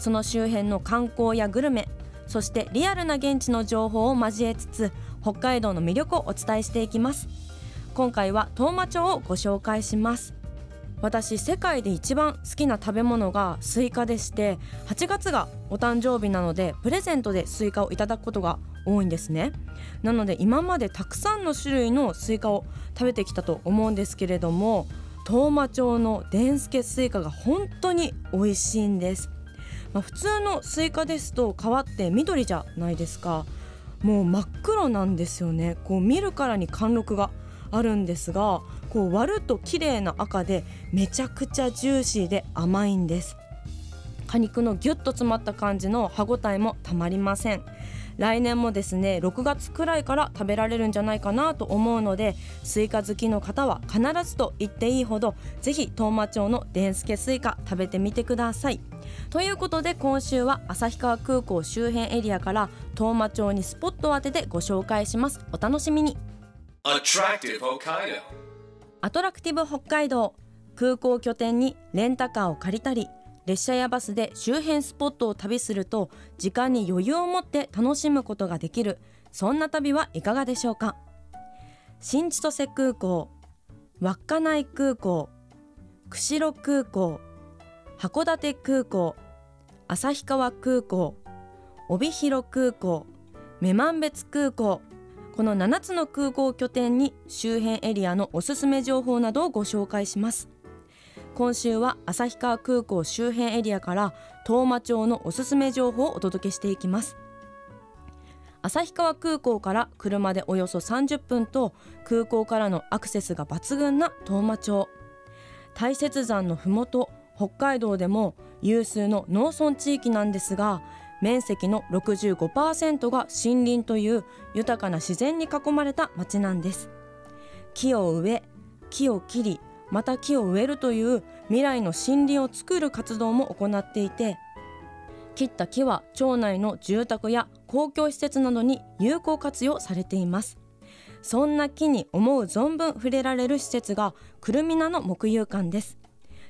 その周辺の観光やグルメそしてリアルな現地の情報を交えつつ北海道の魅力をお伝えしていきます。今回は当麻町をご紹介します。私世界で一番好きな食べ物がスイカでして8月がお誕生日なのでプレゼントでスイカをいただくことが多いんですね。なので今までたくさんの種類のスイカを食べてきたと思うんですけれども当麻町のデンスケスイカが本当に美味しいんです、まあ、普通のスイカですと皮って緑じゃないですか。もう真っ黒なんですよね。こう見るからに貫禄があるんですがこう割ると綺麗な赤でめちゃくちゃジューシーで甘いんです。果肉のギュッと詰まった感じの歯ごたえもたまりません。来年もですね6月くらいから食べられるんじゃないかなと思うのでスイカ好きの方は必ずと言っていいほどぜひ当麻町のデンスケスイカ食べてみてください。ということで今週は旭川空港周辺エリアから当麻町にスポットを当ててご紹介します。お楽しみに.アトラクティブ北海道。空港拠点にレンタカーを借りたり列車やバスで周辺スポットを旅すると時間に余裕を持って楽しむことができる。そんな旅はいかがでしょうか？新千歳空港稚内空港釧路空港函館空港旭川空港帯広空港女満別空港。この7つの空港拠点に周辺エリアのおすすめ情報などをご紹介します。今週は旭川空港周辺エリアから当麻町のおすすめ情報をお届けしていきます。旭川空港から車でおよそ30分と空港からのアクセスが抜群な当麻町。大雪山のふもと北海道でも有数の農村地域なんですが面積の65%が森林という豊かな自然に囲まれた町なんです。木を植え木を切りまた木を植えるという未来の森林を作る活動も行っていて切った木は町内の住宅や公共施設などに有効活用されています。そんな木に思う存分触れられる施設がくるみなの木遊館です。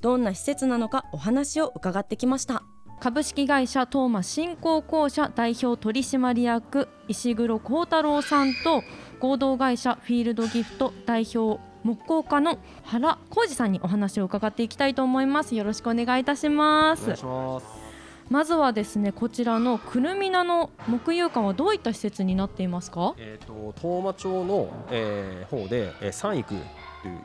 どんな施設なのかお話を伺ってきました。株式会社トーマ振興公社代表取締役石黒幸太郎さんと合同会社フィールドギフト代表木工家の原浩二さんにお話を伺っていきたいと思います。よろしくお願いいたしまお願いすします。まずはですねこちらのくるみなの木遊館はどういった施設になっていますか？えっ、と当麻町の、えー、方で、えー、産育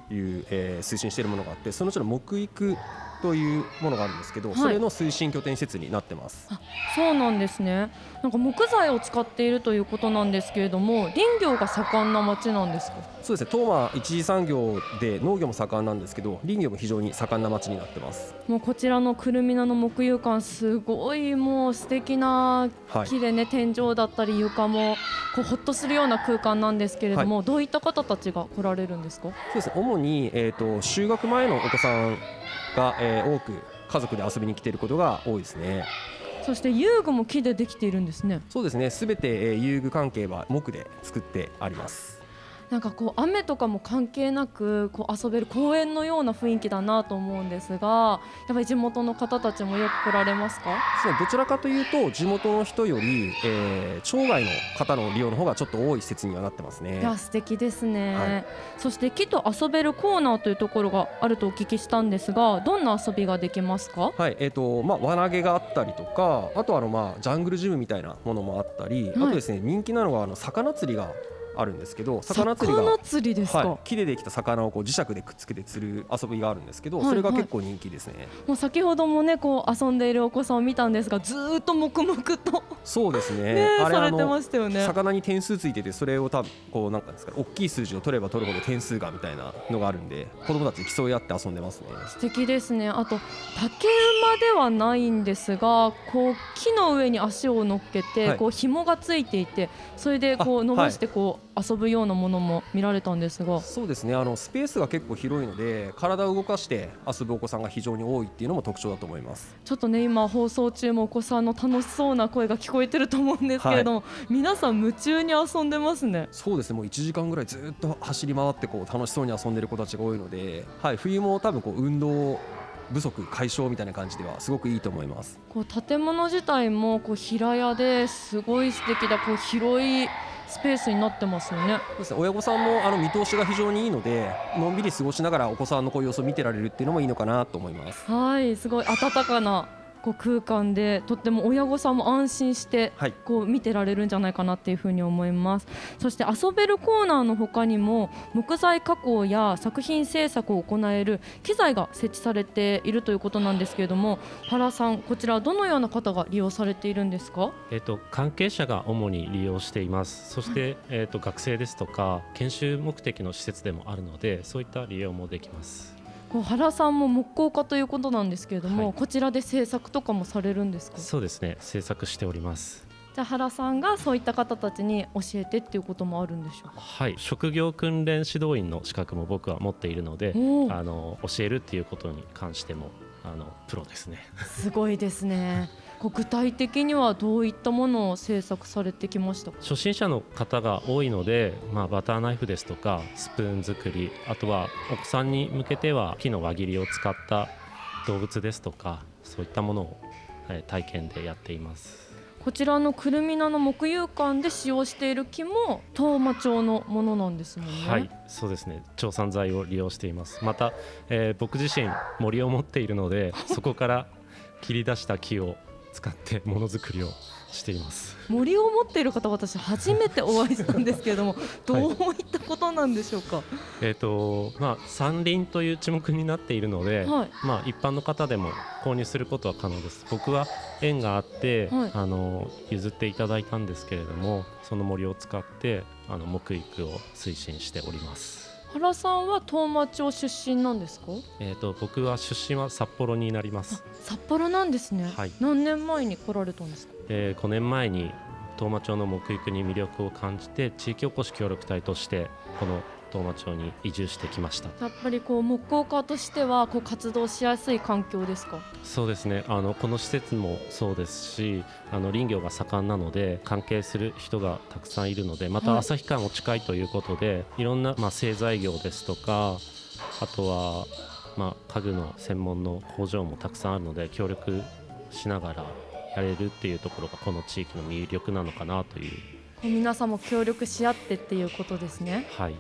という、えー、推進しているものがあって、そのうちの木育というものがあるんですけど、はいそれの推進拠点施設になってます。そうなんですねなんか木材を使っているということなんですけれども林業が盛んな町なんですか？そうですね。当麻一次産業で農業も盛んなんですけど、林業も非常に盛んな町になってます。もうこちらのくるみなの木遊館すごいもう素敵なはい。木でね、天井だったり床もこうほっとするような空間なんですけれども、どういった方たちが来られるんですか？そうですね。主にえっ、と就学前のお子さんが、えー、多く家族で遊びに来ていることが多いですね。そして遊具も木でできているんですねそうですね。すべて、えー、遊具関係は木で作ってあります。なんかこう雨とかも関係なくこう遊べる公園のような雰囲気だなと思うんですがやっぱり地元の方たちもよく来られますか？そうどちらかというと地元の人より、えー、町外の方の利用の方がちょっと多い施設にはなってますね。い。や素敵ですね、はい。そして木と遊べるコーナーというところがあるとお聞きしたんですがどんな遊びができますか？はいえーとまあ、輪投げがあったりとかあとはあの、まあ、ジャングルジムみたいなものもあったり、あとですね人気なのがあの魚釣りがあるんですけど魚釣りが魚釣りですか、はい、木でできた魚をこう磁石でくっつけて釣る遊びがあるんですけど、はいそれが結構人気ですね、もう先ほどもねこう遊んでいるお子さんを見たんですがずーっと黙々とそうですね。ねあれあされてまのしたよね。魚に点数ついててそれを多分こうなんかですか大きい数字を取れば取るほど点数がみたいなのがあるんで子供たちで競い合って遊んでますね。素敵ですね。あと竹馬ではないんですがこう木の上に足を乗っけて、はい。こう紐がついていてそれでこうあ伸ばしてこう遊ぶようなものも見られたんですが、そうですね。あのスペースが結構広いので体を動かして遊ぶお子さんが非常に多いっていうのも特徴だと思います。ちょっとね今放送中もお子さんの楽しそうな声が聞こえてると思うんですけれども、皆さん夢中に遊んでますね。そうですね。もう1時間ぐらいずっと走り回ってこう楽しそうに遊んでる子たちが多いので、はい、冬も多分こう運動不足解消みたいな感じではすごくいいと思います。こう建物自体もこう平屋ですごい素敵だこう広いスペースになってますよね。そうですね。親御さんもあの見通しが非常にいいのでのんびり過ごしながらお子さんのこう様子を見てられるっていうのもいいのかなと思います。はいすごい温かなこう空間でとっても親御さんも安心してはいこう見てられるんじゃないかなっていうふうに思いますそして遊べるコーナーの他にも木材加工や作品制作を行える機材が設置されているということなんですけれども原さんこちらどのような方が利用されているんですか？えっと関係者が主に利用しています。そして、えっと学生ですとか研修目的の施設でもあるので、そういった利用もできます。こう原さんも木工家ということなんですけれども、はいこちらで制作とかもされるんですか？そうですね。制作しております。じゃあ原さんがそういった方たちに教えてっていうこともあるんでしょうか？はい。職業訓練指導員の資格も僕は持っているので、あの教えるっていうことに関してもあのプロですね。すごいですね具体的にはどういったものを制作されてきましたか？初心者の方が多いので、まあ、バターナイフですとかスプーン作りあとはお子さんに向けては木の輪切りを使った動物ですとかそういったものを、えー体験でやっています。こちらのくるみなの木遊館で使用している木も当麻町のものなんですもんね。はい、そうですね。調産材を利用しています。また、えー僕自身森を持っているので、そこから切り出した木を使ってものづくりをしています。森を持っている方私初めてお会いしたんですけれども どういったことなんでしょうか？えっ、と、まあ山林という地目になっているので、はい。まあ一般の方でも購入することは可能です。僕は縁があって、はいあの譲っていただいたんですけれども、その森を使ってあの木育を推進しております。原さんは当麻町出身なんですか？えっ、と僕は出身は札幌になります。札幌なんですね。はい何年前に来られたんですか？えー5年前に当麻町の木育に魅力を感じて地域おこし協力隊としてこの当麻町に移住してきました。やっぱりこう木工家としてはこう活動しやすい環境ですか？そうですね。あのこの施設もそうですしあの林業が盛んなので関係する人がたくさんいるのでまたはい。旭川も近いということで、い、ろんな、まあ、製材業ですとかあとは、まあ、家具の専門の工場もたくさんあるので協力しながらやれるっていうところがこの地域の魅力なのかなという皆さんも協力し合ってっていうことですね。はい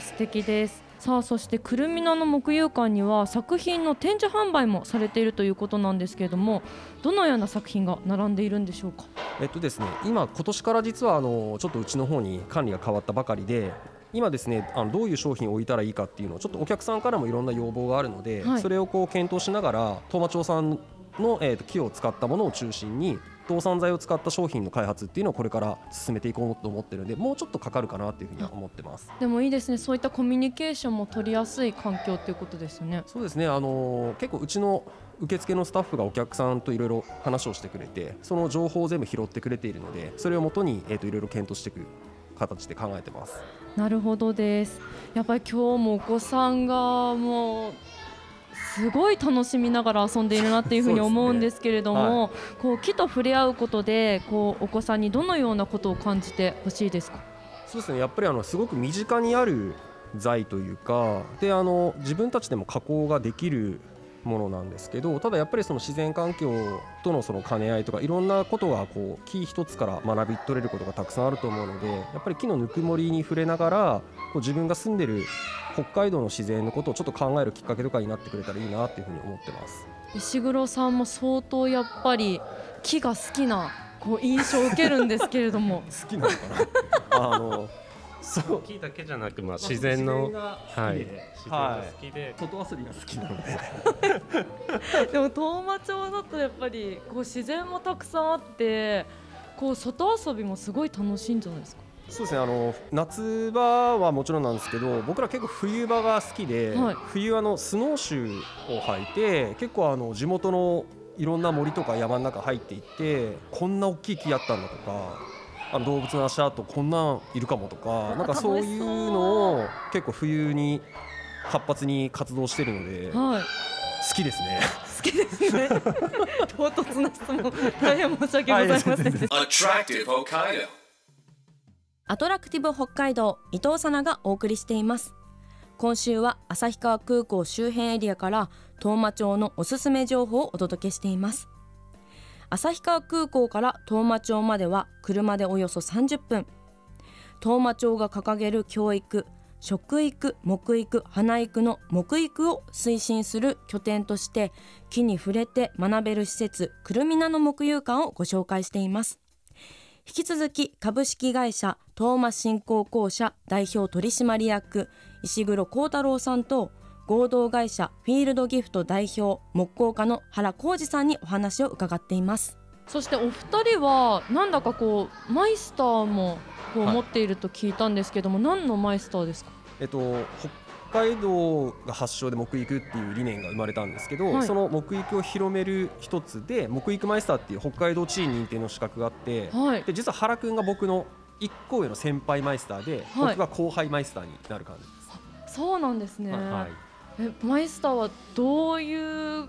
素敵です。さあそしてくるみなの木遊館には作品の展示販売もされているということなんですけれどもどのような作品が並んでいるんでしょうか？えっとですね、今、今年から実はあのちょっとうちの方に管理が変わったばかりで、今ですね、あのどういう商品を置いたらいいかっていうのを、ちょっとお客さんからもいろんな要望があるので、はい。それをこう検討しながら、当麻町産の、えー、と木を使ったものを中心に、倒産材を使った商品の開発っていうのをこれから進めていこうと思ってるんで、もうちょっとかかるかなっていうふうには思ってます。でもいいですね。そういったコミュニケーションも取りやすい環境っていうことですよね。そうですね、あのー結構うちの受付のスタッフがお客さんといろいろ話をしてくれて、その情報を全部拾ってくれているので、それをもとに、えー、といろいろ検討していく形で考えてます。なるほどです。やっぱり今日もお子さんがもうすごい楽しみながら遊んでいるなっていうふうに思うんですけれども、こう木と触れ合うことでこうお子さんにどのようなことを感じてほしいですか？そうですね。やっぱりあのすごく身近にある材というかであの自分たちでも加工ができるものなんですけどただやっぱりその自然環境とのその兼ね合いとかいろんなことがこう木一つから学び取れることがたくさんあると思うのでやっぱり木のぬくもりに触れながらこう自分が住んでる北海道の自然のことをちょっと考えるきっかけとかになってくれたらいいなっていうふうに思ってます。石黒さんも相当やっぱり木が好きなこう印象を受けるんですけれども。好きなのかな。あのそう。木だけじゃなく、まあ、自然のがはい、好きで自然が好きで、外遊びが好きなので でも当麻町だとやっぱりこう自然もたくさんあってこう外遊びもすごい楽しいんじゃないですか？そうですねあの夏場はもちろんなんですけど僕ら結構冬場が好きで、はい。冬あのスノーシューを履いて結構あの地元のいろんな森とか山の中入っていってこんな大きい木やったんだとかあの動物の足跡こんなんいるかもとかなんかそう。いうのを結構冬に活発に活動してるので好はい。きですね。好きですね。唐突な質問。大変申し訳ございませんでした.アトラクティブ北海道伊藤さながお送りしています。今週は旭川空港周辺エリアから当麻町のおすすめ情報をお届けしています。旭川空港から当麻町までは車でおよそ30分。当麻町が掲げる教育食育木育花育の木育を推進する拠点として木に触れて学べる施設くるみなの木遊館をご紹介しています。引き続き株式会社東馬振興公社代表取締役石黒幸太郎さんと合同会社フィールドギフト代表木工家の原浩二さんにお話を伺っています。そしてお二人はなんだかこうマイスターもこうはい持っていると聞いたんですけども、何のマイスターですか？えっと、北海道が発祥で木育っていう理念が生まれたんですけど、はい。その木育を広める一つで木育マイスターっていう北海道地位認定の資格があってはい。で実は原くんが僕の1個上の先輩マイスターで、はい。僕が後輩マイスターになる感じです。そうなんですね、はいえマイスターはどういう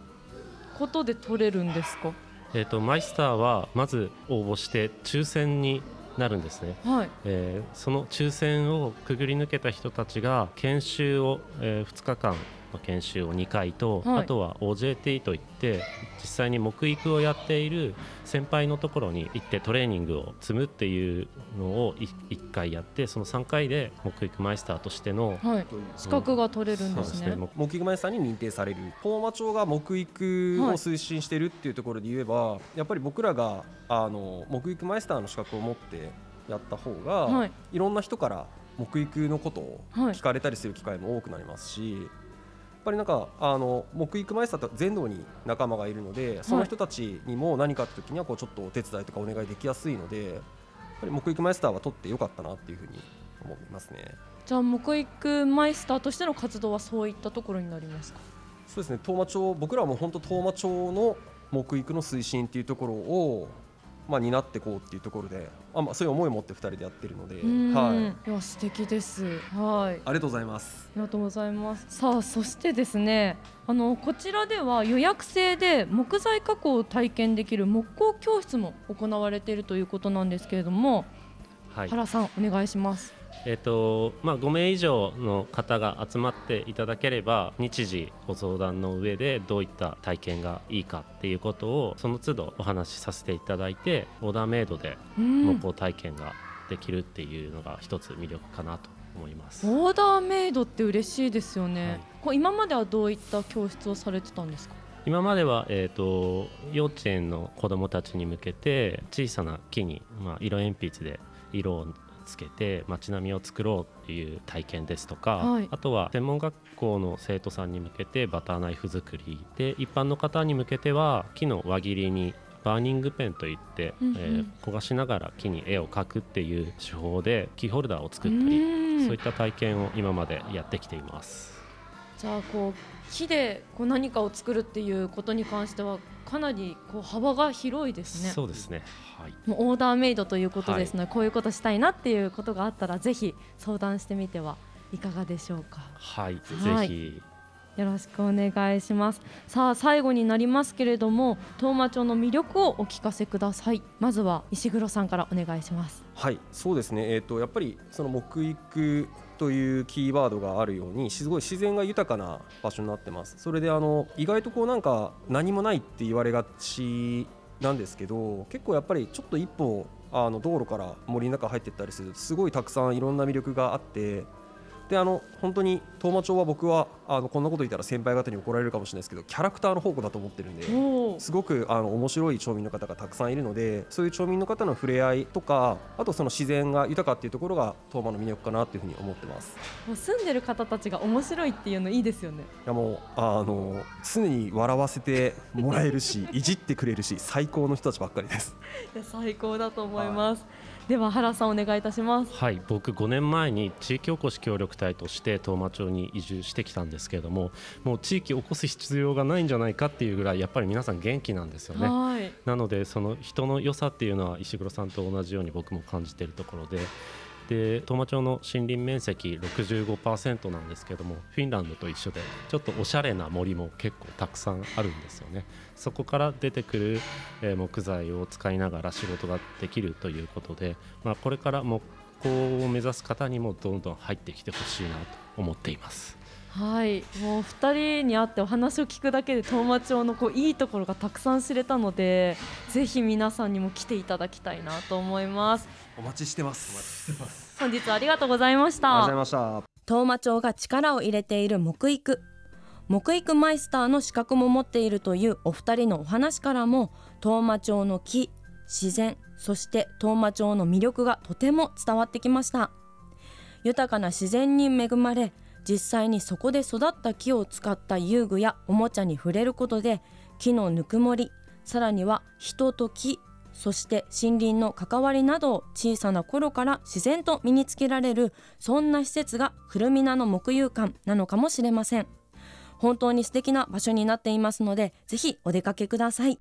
ことで取れるんですか？えー、とマイスターはまず応募して抽選になるんですね、はい。えーその抽選をくぐり抜けた人たちが研修を、え2日間の研修を2回と、はい。あとは OJT といって実際に木育をやっている先輩のところに行ってトレーニングを積むっていうのを1回やってその3回で木育マイスターとしてのはい。資格が取れるんですね,、木木育マイスターに認定される。東馬町が木育を推進してるっていうところで言えば、やっぱり僕らがあの木育マイスターの資格を持ってやった方が、はいい、ろんな人から木育のことをはい聞かれたりする機会も多くなりますし、ぱりなんかあの木育マイスターって全道に仲間がいるのでその人たちにも何かって時にはこうちょっとお手伝いとかお願いできやすいのでやっぱり木育マイスターは取ってよかったなっていうふうに思いますね。じゃあ木育マイスターとしての活動はそういったところになりますか？そうですね。東馬町僕らはもう本当東馬町の木育の推進っていうところをまあ担っていこうっていうところであ、まあ、そういう思いを持って2人でやってるので、うんはい、いや素敵ですはいありがとうございます。ありがとうございます。さあそしてですね、あのこちらでは予約制で木材加工を体験できる木工教室も行われているということなんですけれども、はい原さんお願いします。えっとまあ、5名以上の方が集まっていただければ日時ご相談の上でどういった体験がいいかっていうことをその都度お話しさせていただいてオーダーメイドでうん木工体験ができるっていうのが一つ魅力かなと思います。オーダーメイドって嬉しいですよね。はい今まではどういった教室をされてたんですか？今までは、えー、と幼稚園の子どもたちに向けて小さな木に、まあ、色鉛筆で色をつけて街並みを作ろうっていう体験ですとか、はい。あとは専門学校の生徒さんに向けてバターナイフ作りで一般の方に向けては木の輪切りにバーニングペンといって、うんうん。えー焦がしながら木に絵を描くっていう手法でキーホルダーを作ったうりん。そういった体験を今までやってきています。じゃあこう木でこう何かを作るっていうことに関してはかなりこう幅が広いですね。そうですね、はい。もうオーダーメイドということですので、こういうことしたいなっていうことがあったらぜひ相談してみてはいかがでしょうか。はい、はい。ぜひよろしくお願いしますさあ最後になりますけれども東馬町の魅力をお聞かせくださいまずは石黒さんからお願いしますはい、そうですね。えっ、とやっぱりその木育というキーワードがあるように、すごい自然が豊かな場所になってます。それであの意外とこうなんか何もないって言われがちなんですけど、結構やっぱりちょっと一歩あの道路から森の中入ってったりするとすごいたくさんいろんな魅力があって。であの本当に当麻町は僕はあのこんなこと言ったら先輩方に怒られるかもしれないですけどキャラクターの宝庫だと思ってるんですごくあの面白い町民の方がたくさんいるのでそういう町民の方の触れ合いとかあとその自然が豊かっていうところが当麻の魅力かなっていうふうに思ってます。もう住んでる方たちが面白いっていうのいいですよね。いやもうあの常に笑わせてもらえるし いじってくれるし最高の人たちばっかりです。いや最高だと思います、では原さんお願いいたします。はい僕5年前に地域おこし協力隊として当麻町に移住してきたんですけれどももう地域おこす必要がないんじゃないかっていうぐらいやっぱり皆さん元気なんですよね。はい。なのでその人の良さっていうのは石黒さんと同じように僕も感じているところで。で当麻町の森林面積65%なんですけどもフィンランドと一緒でちょっとおしゃれな森も結構たくさんあるんですよね。そこから出てくる、えー木材を使いながら仕事ができるということで、まあ、これから木工を目指す方にもどんどん入ってきてほしいなと思っていますはい。もう二人に会ってお話を聞くだけで当麻町のこういいところがたくさん知れたのでぜひ皆さんにも来ていただきたいなと思います。お待ちしてます。本日はありがとうございました。ありがとうございました。当麻町が力を入れている木育木育マイスターの資格も持っているというお二人のお話からも当麻町の木自然そして当麻町の魅力がとても伝わってきました。豊かな自然に恵まれ実際にそこで育った木を使った遊具やおもちゃに触れることで木のぬくもりさらには人と木そして森林の関わりなどを小さな頃から自然と身につけられるそんな施設がくるみなの木遊館なのかもしれません。本当に素敵な場所になっていますのでぜひお出かけください。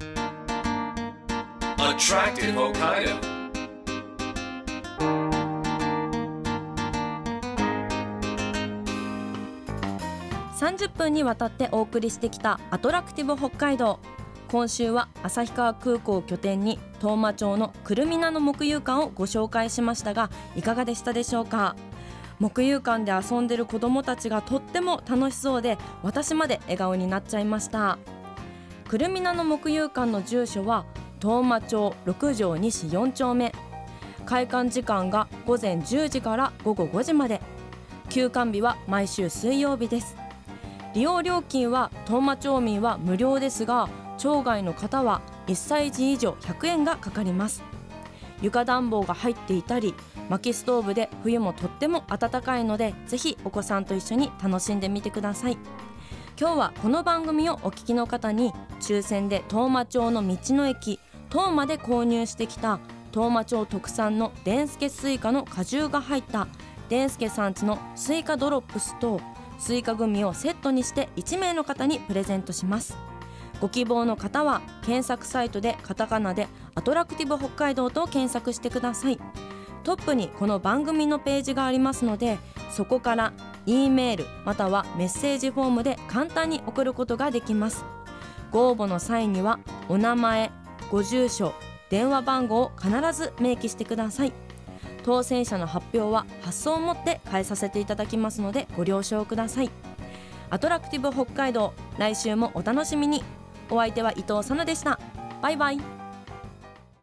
30分にわたってお送りしてきたアトラクティブ北海道。今週は旭川空港を拠点に当麻町のくるみなの木遊館をご紹介しましたがいかがでしたでしょうか？木遊館で遊んでる子どもたちがとっても楽しそうで私まで笑顔になっちゃいました。くるみなの木遊館の住所は当麻町6条西4丁目。開館時間が午前10時から午後5時まで。休館日は毎週水曜日です。利用料金は当麻町民は無料ですが町外の方は1歳児以上100円がかかります。床暖房が入っていたり薪ストーブで冬もとっても暖かいのでぜひお子さんと一緒に楽しんでみてください。今日はこの番組をお聞きの方に抽選で当麻町の道の駅当麻で購入してきた当麻町特産のでんすけスイカの果汁が入ったでんすけさんちのスイカドロップスとスイカグミをセットにして1名の方にプレゼントします。ご希望の方は検索サイトでカタカナでアトラクティブ北海道と検索してください。トップにこの番組のページがありますのでそこから E メールまたはメッセージフォームで簡単に送ることができます。ご応募の際にはお名前ご住所電話番号を必ず明記してください。当選者の発表は発送をもって変えさせていただきますのでご了承ください。アトラクティブ北海道来週もお楽しみに。お相手は伊藤さなでした。バイバイ。